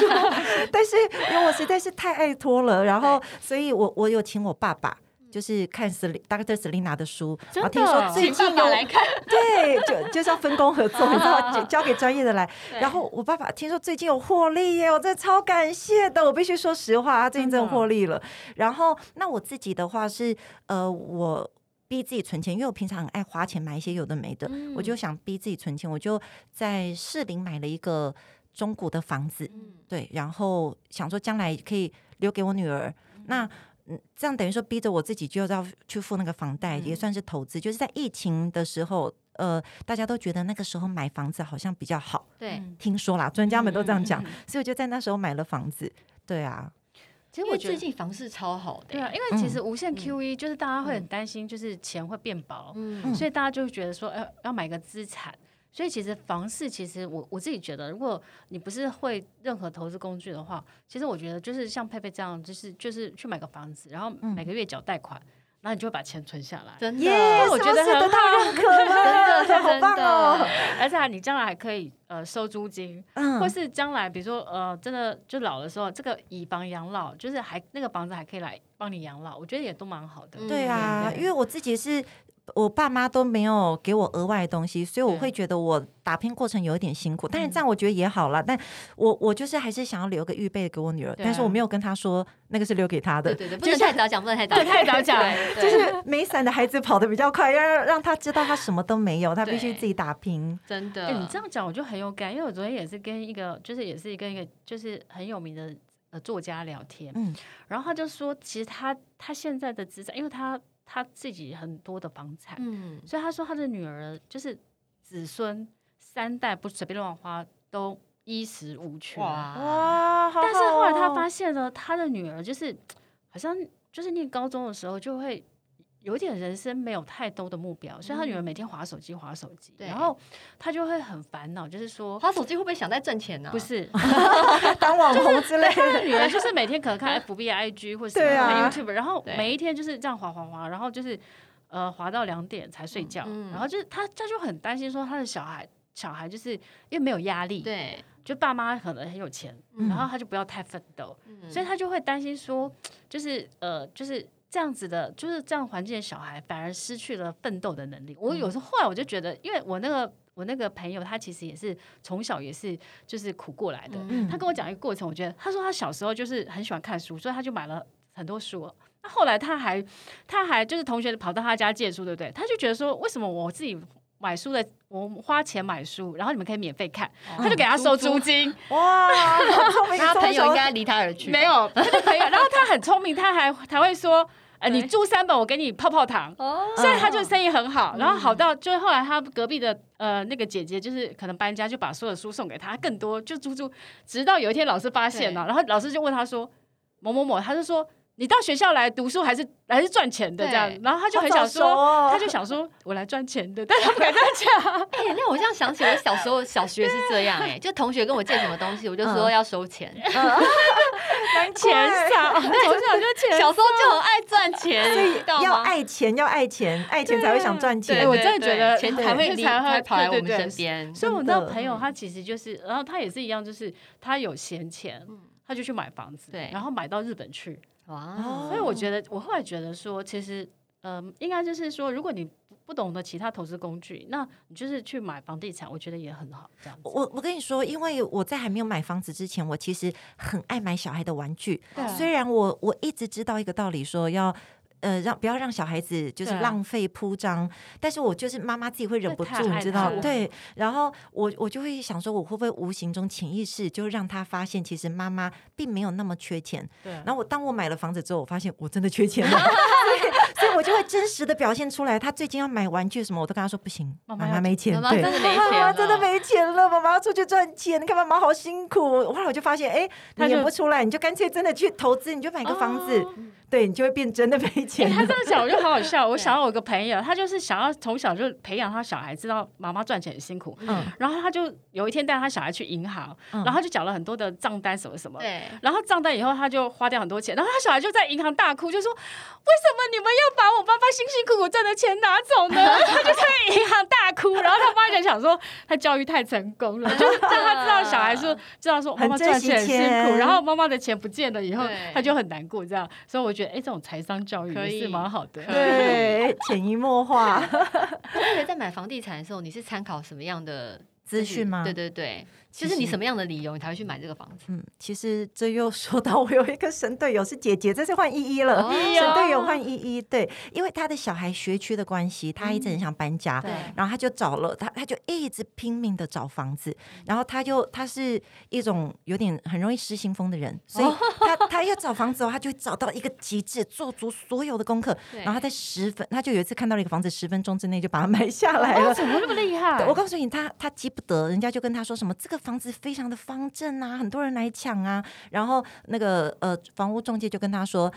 但是因为我实在是太爱拖了，然后，所以我我有请我爸爸，就是看斯里 Dr. Selina 的书，然后听说最近有来看，(laughs) 对，就就是要分工合作，你知道，(laughs) 交给专业的来。然后我爸爸听说最近有获利耶，我真的超感谢的，我必须说实话，他最近真的获利了。然后那我自己的话是，呃，我逼自己存钱，因为我平常很爱花钱买一些有的没的，嗯、我就想逼自己存钱，我就在士林买了一个中古的房子，嗯、对，然后想说将来可以留给我女儿。嗯、那嗯，这样等于说逼着我自己就要去付那个房贷，嗯、也算是投资。就是在疫情的时候，呃，大家都觉得那个时候买房子好像比较好。对，听说啦，专家们都这样讲，嗯、(laughs) 所以我就在那时候买了房子。对啊，其实我觉得最近房市超好的。对啊，因为其实无限 QE 就是大家会很担心，就是钱会变薄，嗯、所以大家就觉得说，要要买个资产。所以其实房市，其实我我自己觉得，如果你不是会任何投资工具的话，其实我觉得就是像佩佩这样，就是就是去买个房子，然后每个月缴贷款，然后你就会把钱存下来。真的，我觉得很好，认可 (laughs) 真的好棒哦！(laughs) 而且你将来还可以呃收租金，或是将来比如说呃真的就老的时候，这个以房养老，就是还那个房子还可以来帮你养老，我觉得也都蛮好的。对啊，因为我自己是。我爸妈都没有给我额外的东西，所以我会觉得我打拼过程有一点辛苦。但是这样我觉得也好了。但我我就是还是想要留个预备给我女儿，但是我没有跟她说那个是留给她的。对对对，不能太早讲，不能太早，太早讲，就是没伞的孩子跑得比较快，要让让他知道他什么都没有，他必须自己打拼。真的，你这样讲我就很有感，因为我昨天也是跟一个，就是也是跟一个就是很有名的呃作家聊天，嗯，然后他就说，其实他他现在的资产，因为他。他自己很多的房产，嗯，所以他说他的女儿就是子孙三代不随便乱花，都衣食无缺。哇！但是后来他发现呢，他的女儿就是好像就是念高中的时候就会。有点人生没有太多的目标，所以他女儿每天划手机划手机，然后他就会很烦恼，就是说划手机会不会想在挣钱呢？不是，(laughs) 当网红之类的。他的女儿就是每天可能看 FB、IG 或者什么 YouTube，然后每一天就是这样划划划，然后就是呃划到两点才睡觉，然后就是他他就很担心说他的小孩小孩就是因为没有压力，对，就爸妈可能很有钱，然后他就不要太奋斗，所以他就会担心说就是呃就是。这样子的，就是这样环境的小孩，反而失去了奋斗的能力。我有时候后来我就觉得，因为我那个我那个朋友，他其实也是从小也是就是苦过来的。嗯、他跟我讲一个过程，我觉得他说他小时候就是很喜欢看书，所以他就买了很多书。那后来他还他还就是同学跑到他家借书，对不对？他就觉得说，为什么我自己买书的，我花钱买书，然后你们可以免费看，他就给他收租金。(laughs) 嗯、哇，他朋友应该离他而去。没有，他的朋友，然后他很聪明，他还还会说。呃，你租三本，我给你泡泡糖，所以他就生意很好，然后好到就是后来他隔壁的呃那个姐姐就是可能搬家，就把所有的书送给他，更多就租租，直到有一天老师发现了，然后老师就问他说某某某，他就说你到学校来读书还是还是赚钱的这样，然后他就很想说，他就想说我来赚钱的，但他不敢这样讲。(laughs) 哎，那我这样想起我小时候 (laughs) 小学是这样哎，就同学跟我借什么东西，我就说要收钱。(laughs) 钱少，从小就钱，小时候就很爱赚钱，所以要爱钱，要爱钱，爱钱才会想赚钱。我真的觉得钱才会才会跑来我们身边。所以，我那个朋友他其实就是，然后他也是一样，就是他有闲钱，他就去买房子，对，然后买到日本去。哇！所以我觉得，我后来觉得说，其实，嗯，应该就是说，如果你。不懂得其他投资工具，那你就是去买房地产，我觉得也很好。这样子，我我跟你说，因为我在还没有买房子之前，我其实很爱买小孩的玩具。对虽然我我一直知道一个道理，说要。呃，让不要让小孩子就是浪费铺张，但是我就是妈妈自己会忍不住，你知道？对，然后我我就会想说，我会不会无形中潜意识就让他发现，其实妈妈并没有那么缺钱。对。然后我当我买了房子之后，我发现我真的缺钱了，(laughs) 所以我就会真实的表现出来。他最近要买玩具什么，我都跟他说不行，妈妈没钱，对妈真的没钱，妈妈真的没钱了，妈妈要出去赚钱。你看妈妈好辛苦。后来我就发现，哎，你演不出来，你就干脆真的去投资，你就买个房子。对，你就会变真的没钱。他这样讲我就好好笑。我 (laughs) 想到我有个朋友，他就是想要从小就培养他小孩，知道妈妈赚钱很辛苦。嗯。然后他就有一天带他小孩去银行，然后他就缴了很多的账单什么什么。对。然后账单以后他就花掉很多钱，然后他小孩就在银行大哭，就说：“为什么你们要把我爸爸辛辛苦苦赚的钱拿走呢？”他就在银行大哭。然后他妈就想说，他教育太成功了，就是让他知道小孩说 (laughs) 知道说妈妈赚钱很辛苦，然后妈妈的钱不见了以后，他就很难过。这样，所以我觉得。觉得，哎，这种财商教育也是蛮好的，(laughs) 对，(laughs) 潜移默化。那在买房地产的时候，你是参考什么样的资讯吗？对对对。其实你什么样的理由你才会去买这个房子？嗯，其实这又说到我有一个神队友是姐姐，这次换依依了。哦、神队友换依依，对，因为他的小孩学区的关系，他一直很想搬家，嗯、对，然后他就找了他，他就一直拼命的找房子，然后他就他是一种有点很容易失心疯的人，所以他、(laughs) 哦、他要找房子哦，他就会找到一个极致，做足所有的功课，然后他在十分，他就有一次看到了一个房子，十分钟之内就把它 (laughs) 买下来了，哦、怎么那么厉害？我告诉你，他他急不得，人家就跟他说什么这个。房子非常的方正啊，很多人来抢啊。然后那个呃，房屋中介就跟他说，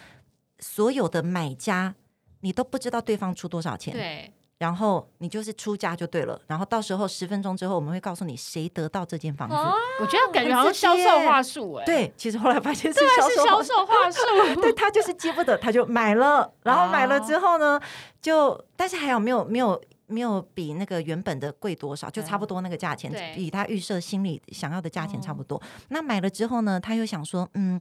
所有的买家你都不知道对方出多少钱，对。然后你就是出价就对了。然后到时候十分钟之后，我们会告诉你谁得到这间房子。哦、我觉得感觉好像销售话术哎。对，其实后来发现是销售话术。(laughs) 对，他就是记不得，他就买了。然后买了之后呢，就但是还有没有没有。没有比那个原本的贵多少，就差不多那个价钱，比他预设心里想要的价钱差不多。那买了之后呢，他又想说，嗯，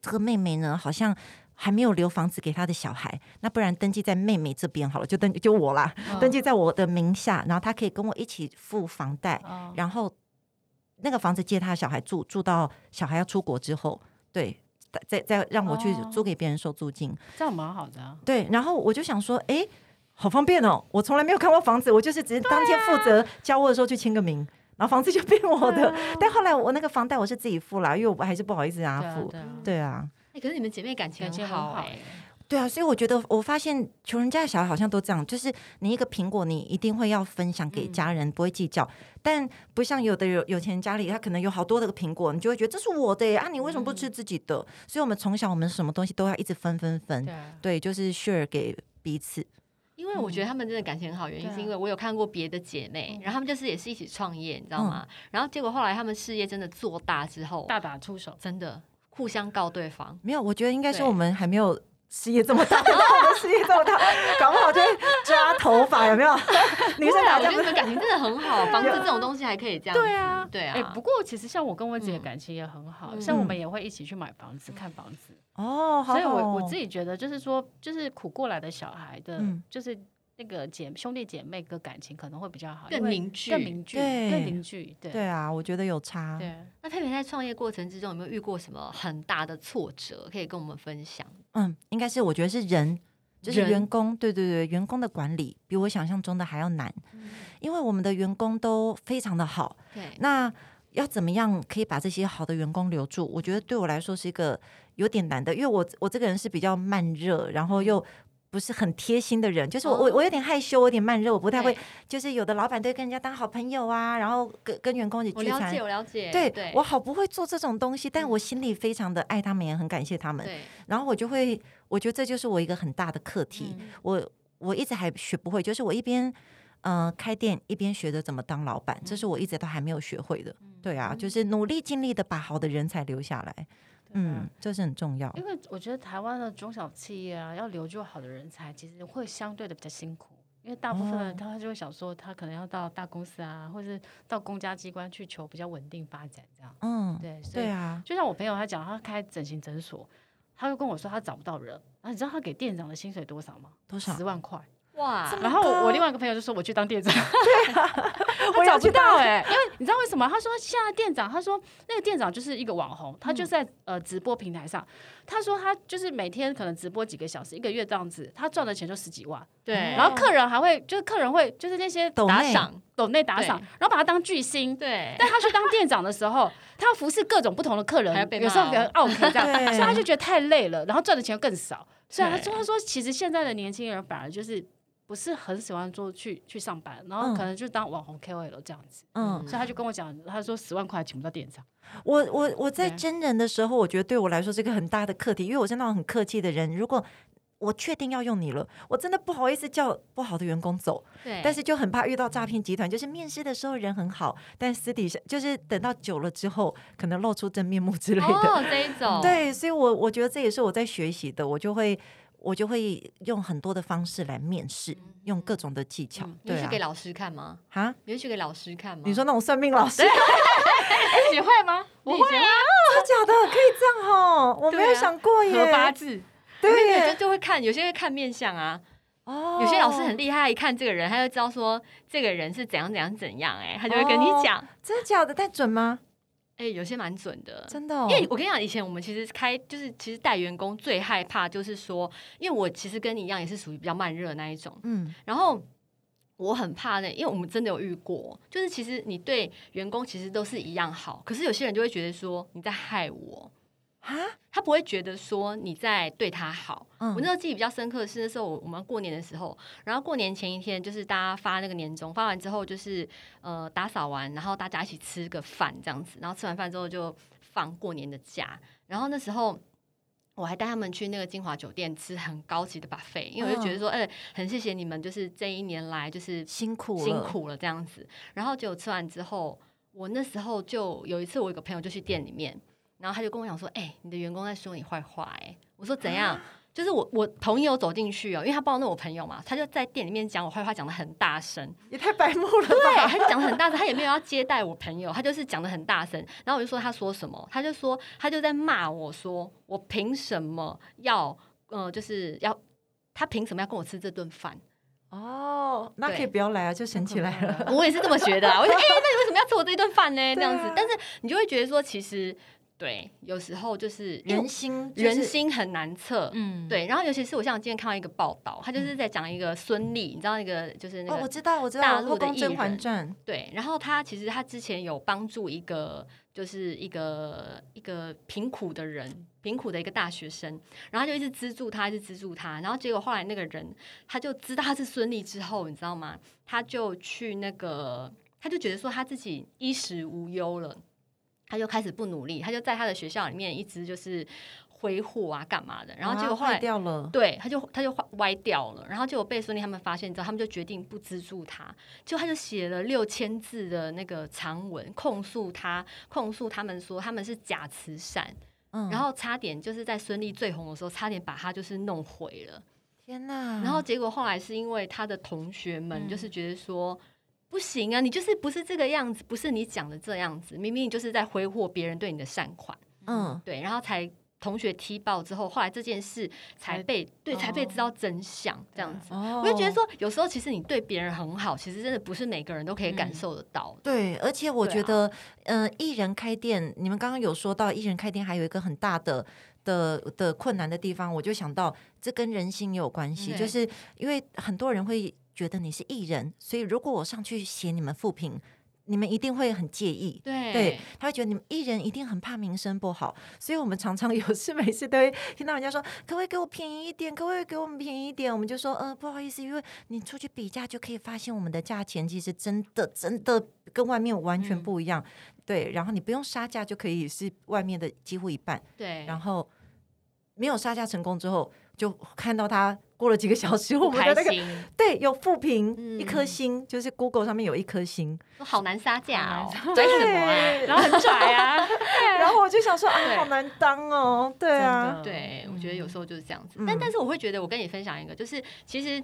这个妹妹呢，好像还没有留房子给他的小孩，那不然登记在妹妹这边好了，就登就我啦，登记在我的名下，然后他可以跟我一起付房贷，然后那个房子借他的小孩住，住到小孩要出国之后，对，再再让我去租给别人收租金，这样蛮好的啊。对，然后我就想说，哎。好方便哦！我从来没有看过房子，我就是只是当天负责交屋的时候去签个名，啊、然后房子就变我的。啊、但后来我那个房贷我是自己付了，因为我还是不好意思让他付。对啊，对啊。哎、欸，可是你们姐妹感情很好哎、欸。对啊，所以我觉得我发现穷人家的小孩好像都这样，就是你一个苹果，你一定会要分享给家人，嗯、不会计较。但不像有的有有钱人家里，他可能有好多的个苹果，你就会觉得这是我的啊，你为什么不吃自己的？嗯、所以我们从小我们什么东西都要一直分分分，对，对，就是 share 给彼此。因为我觉得他们真的感情很好，原因是因为我有看过别的姐妹，然后他们就是也是一起创业，你知道吗？然后结果后来他们事业真的做大之后，大打出手，真的互相告对方。没有，我觉得应该是我们还没有事业这么大，(laughs) 我们事业这么大，搞不好就会抓头发，有没有？(laughs) 女生打架，我觉得感情真的很好，房子这种东西还可以这样。对啊，对啊。哎，不过其实像我跟我姐感情也很好，像我们也会一起去买房子、看房子。哦，所以我我自己觉得，就是说，就是苦过来的小孩的，就是。那个姐兄弟姐妹的感情可能会比较好，更凝聚，更凝聚，对更凝聚。对对啊，我觉得有差。对，那佩佩在创业过程之中有没有遇过什么很大的挫折，可以跟我们分享？嗯，应该是我觉得是人，就是员工，对对对，员工的管理比我想象中的还要难，嗯、因为我们的员工都非常的好。对，那要怎么样可以把这些好的员工留住？我觉得对我来说是一个有点难的，因为我我这个人是比较慢热，然后又。不是很贴心的人，就是我我我有点害羞，我有点慢热，我不太会，就是有的老板都跟人家当好朋友啊，然后跟跟员工一起聚餐。我了解，我了解。对，我好不会做这种东西，但我心里非常的爱他们，也很感谢他们。对。然后我就会，我觉得这就是我一个很大的课题。我我一直还学不会，就是我一边嗯开店一边学着怎么当老板，这是我一直都还没有学会的。对啊，就是努力尽力的把好的人才留下来。嗯，这是很重要。因为我觉得台湾的中小企业啊，要留住好的人才，其实会相对的比较辛苦。因为大部分人他就会想说，他可能要到大公司啊，或者是到公家机关去求比较稳定发展这样。嗯，对，对啊。就像我朋友他讲，他开整形诊所，他就跟我说他找不到人。啊，你知道他给店长的薪水多少吗？多少？十万块。哇！然后我另外一个朋友就说，我去当店长，对啊，我找不到哎、欸，因为你知道为什么？他说现在店长，他说那个店长就是一个网红，他就在呃直播平台上，他说他就是每天可能直播几个小时，一个月这样子，他赚的钱就十几万。对，然后客人还会就是客人会就是那些打赏，抖内打赏，然后把他当巨星。对，但他去当店长的时候，他要服侍各种不同的客人，有时候给人 OK 这样，所以他就觉得太累了，然后赚的钱更少。所以他说他说其实现在的年轻人反而就是。不是很喜欢做去去上班，然后可能就当网红 KOL 这样子，嗯，所以他就跟我讲，他说十万块请不到店长。我我我在真人的时候，我觉得对我来说是个很大的课题，因为我是那种很客气的人。如果我确定要用你了，我真的不好意思叫不好的员工走，对，但是就很怕遇到诈骗集团，就是面试的时候人很好，但私底下就是等到久了之后，可能露出真面目之类的。哦，这一种，对，所以我我觉得这也是我在学习的，我就会。我就会用很多的方式来面试，用各种的技巧。你去给老师看吗？啊？你去给老师看吗？你说那种算命老师？(laughs) 你会吗？我会啊！(laughs) 真的假的？可以这样哦？我没有想过耶。合八字，(laughs) 对，就就会看，有些会看面相啊。哦，有些老师很厉害，一看这个人，他就知道说这个人是怎样怎样怎样，哎，他就会跟你讲，哦、真的假的？但准吗？哎，有些蛮准的，真的、哦。因为我跟你讲，以前我们其实开就是其实带员工最害怕就是说，因为我其实跟你一样也是属于比较慢热的那一种，嗯，然后我很怕呢，因为我们真的有遇过，就是其实你对员工其实都是一样好，可是有些人就会觉得说你在害我。啊，他不会觉得说你在对他好。嗯，我那时候记忆比较深刻的是那时候我们过年的时候，然后过年前一天就是大家发那个年终，发完之后就是呃打扫完，然后大家一起吃个饭这样子，然后吃完饭之后就放过年的假。然后那时候我还带他们去那个金华酒店吃很高级的 buffet，因为我就觉得说，哎、嗯欸，很谢谢你们，就是这一年来就是辛苦辛苦了这样子。然后结果吃完之后，我那时候就有一次，我有个朋友就去店里面。然后他就跟我讲说：“哎、欸，你的员工在说你坏话。”哎，我说怎样？啊、就是我我朋友走进去哦，因为他报那我朋友嘛，他就在店里面讲我坏话，讲得很大声，也太白目了吧。对，他就讲得很大声，他也没有要接待我朋友，他就是讲得很大声。然后我就说他说什么？他就说他就在骂我说我凭什么要呃，就是要他凭什么要跟我吃这顿饭？哦，那可以不要来啊，就省起来了。我也是这么觉得啊。我说哎、欸，那你为什么要吃我这一顿饭呢？这样子，(laughs) 但是你就会觉得说其实。对，有时候就是人心，人心很难测。嗯，对。然后尤其是我像我今天看到一个报道，他就是在讲一个孙俪，你知道那个就是那个，我知道，我知道，大陆的《甄嬛传》。对，然后他其实他之前有帮助一个，就是一个一个贫苦的人，贫苦的一个大学生，然后就一直资助他，一直资助他。然后结果后来那个人他就知道他是孙俪之后，你知道吗？他就去那个，他就觉得说他自己衣食无忧了。他就开始不努力，他就在他的学校里面一直就是挥霍啊，干嘛的。然后结果后来掉了，对，他就他就歪掉了。然后结果被孙俪他们发现之后，他们就决定不资助他。就他就写了六千字的那个长文，控诉他，控诉他们说他们是假慈善。嗯，然后差点就是在孙俪最红的时候，差点把他就是弄毁了。天哪！然后结果后来是因为他的同学们就是觉得说。嗯不行啊！你就是不是这个样子，不是你讲的这样子。明明你就是在挥霍别人对你的善款，嗯，对。然后才同学踢爆之后，后来这件事才被才对才被知道真相，哦、这样子。哦、我就觉得说，有时候其实你对别人很好，其实真的不是每个人都可以感受得到、嗯。对，而且我觉得，嗯、啊，艺、呃、人开店，你们刚刚有说到艺人开店还有一个很大的的的困难的地方，我就想到这跟人心也有关系，就是因为很多人会。觉得你是艺人，所以如果我上去写你们负评，你们一定会很介意。对，对，他会觉得你们艺人一定很怕名声不好，所以我们常常 (laughs) 有事没事都会听到人家说，可不可以给我便宜一点？可不可以给我们便宜一点？我们就说，呃，不好意思，因为你出去比价就可以发现我们的价钱其实真的真的跟外面完全不一样。嗯、对，然后你不用杀价就可以是外面的几乎一半。对，然后没有杀价成功之后，就看到他。过了几个小时，我们的那个对有负评一颗星，就是 Google 上面有一颗星，好难杀价哦，(laughs) 对，然后很拽啊，(laughs) 然后我就想说啊，好难当哦，对啊，对，我觉得有时候就是这样子，但但是我会觉得，我跟你分享一个，就是其实。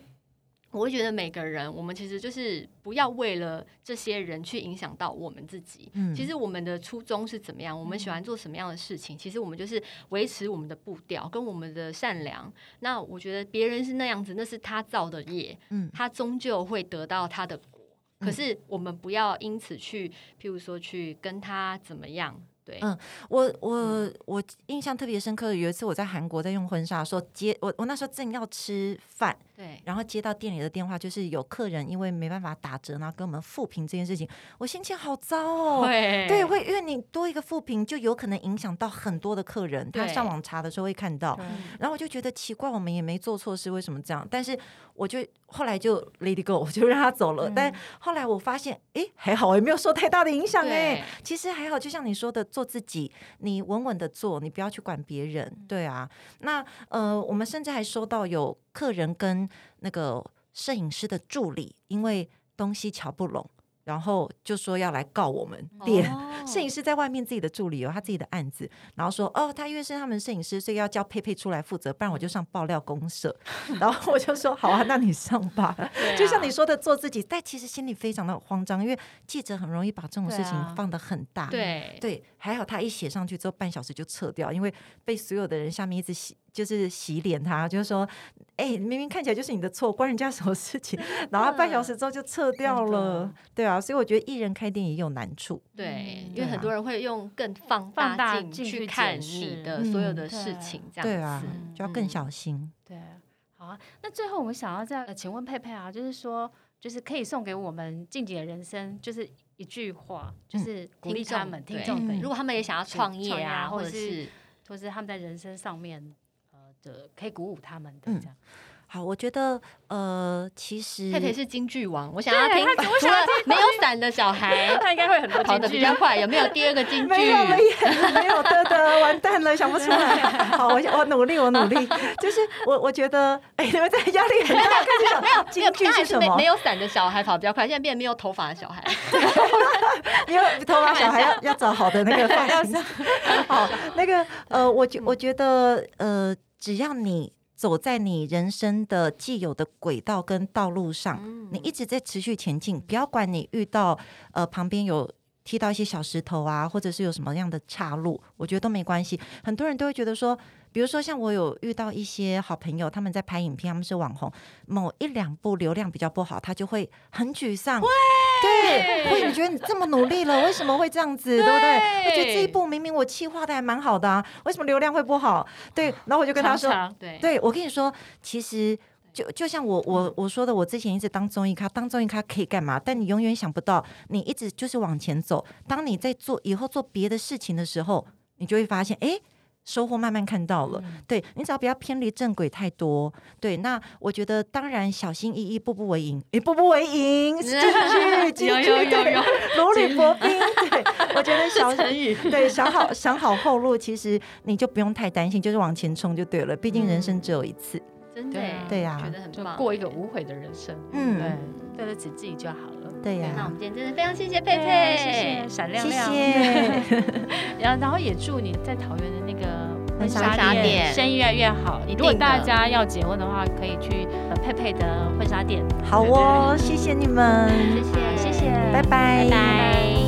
我会觉得每个人，我们其实就是不要为了这些人去影响到我们自己。嗯，其实我们的初衷是怎么样？我们喜欢做什么样的事情？其实我们就是维持我们的步调跟我们的善良。那我觉得别人是那样子，那是他造的业，嗯，他终究会得到他的果。可是我们不要因此去，譬如说去跟他怎么样。对嗯，我我我印象特别深刻的有一次我在韩国在用婚纱的时候接我我那时候正要吃饭，对，然后接到店里的电话，就是有客人因为没办法打折，然后跟我们复评这件事情，我心情好糟哦，会对，会因为你多一个复评，就有可能影响到很多的客人，他上网查的时候会看到，然后我就觉得奇怪，我们也没做错事，为什么这样？但是我就后来就 Lady go，我就让他走了。嗯、但后来我发现，哎，还好，也没有受太大的影响，哎，其实还好，就像你说的。做自己，你稳稳的做，你不要去管别人，对啊。那呃，我们甚至还收到有客人跟那个摄影师的助理，因为东西瞧不拢。然后就说要来告我们店摄影师在外面自己的助理有他自己的案子，然后说哦，他因为是他们摄影师，所以要叫佩佩出来负责，不然我就上爆料公社。(laughs) 然后我就说好啊，那你上吧。就像你说的做自己，但其实心里非常的慌张，因为记者很容易把这种事情放得很大。对对，还好他一写上去之后半小时就撤掉，因为被所有的人下面一直写。就是洗脸他，就是说，哎、欸，明明看起来就是你的错，关人家什么事情？然后半小时之后就撤掉了，对啊，所以我觉得艺人开店也有难处，对，因为很多人会用更放大镜去看你的所有的事情，这样子，对啊，就要更小心。对，好啊，那最后我们想要再请问佩佩啊，就是说，就是可以送给我们静姐的人生，就是一句话，就是鼓励他们听众们，如果他们也想要创业啊，或者是。或是他们在人生上面，呃的可以鼓舞他们的这样。好，我觉得呃，其实佩佩是京剧王，我想要听。我想要听没有伞的小孩，(laughs) 他应该会很多跑的比较快。有没有第二个京 (laughs) 剧？没有了耶，没有的的，完蛋了，想不出来。好，我我努力，我努力。就是我我觉得，哎，你们这压力很大。没有京剧是什么？没有伞的小孩跑比较快，现在变成没有头发的小孩。(laughs) 没有头发小孩要要找好的那个发型。好，那个呃，我觉我觉得呃，只要你。走在你人生的既有的轨道跟道路上，你一直在持续前进，不要管你遇到呃旁边有踢到一些小石头啊，或者是有什么样的岔路，我觉得都没关系。很多人都会觉得说。比如说，像我有遇到一些好朋友，他们在拍影片，他们是网红，某一两部流量比较不好，他就会很沮丧。会对，会你觉得你这么努力了，为什么会这样子？对，对不对？我觉得这一部明明我企划的还蛮好的啊，为什么流量会不好？对，然后我就跟他说，常常对，对我跟你说，其实就就像我我我说的，我之前一直当综艺咖，当综艺咖可以干嘛？但你永远想不到，你一直就是往前走。当你在做以后做别的事情的时候，你就会发现，哎。收获慢慢看到了，嗯、对，你只要不要偏离正轨太多，对，那我觉得当然小心翼翼，步步为营，诶，步步为营，(laughs) 进去，进去，有有有有，如履薄冰，对，我觉得 (laughs) 小对想好想好后路，其实你就不用太担心，就是往前冲就对了，毕竟人生只有一次，嗯、真的，对呀，觉得很棒，过一。个无悔的人生，嗯，对，对得起自己就好了。对呀，那我们今天真的非常谢谢佩佩，谢谢闪亮亮，谢谢。然 (laughs) 后然后也祝你在桃园的那个婚纱店生意越来越好。如果大家要结婚的话，可以去佩佩的婚纱店。好哦，谢谢你们，谢谢谢谢，拜拜，拜拜。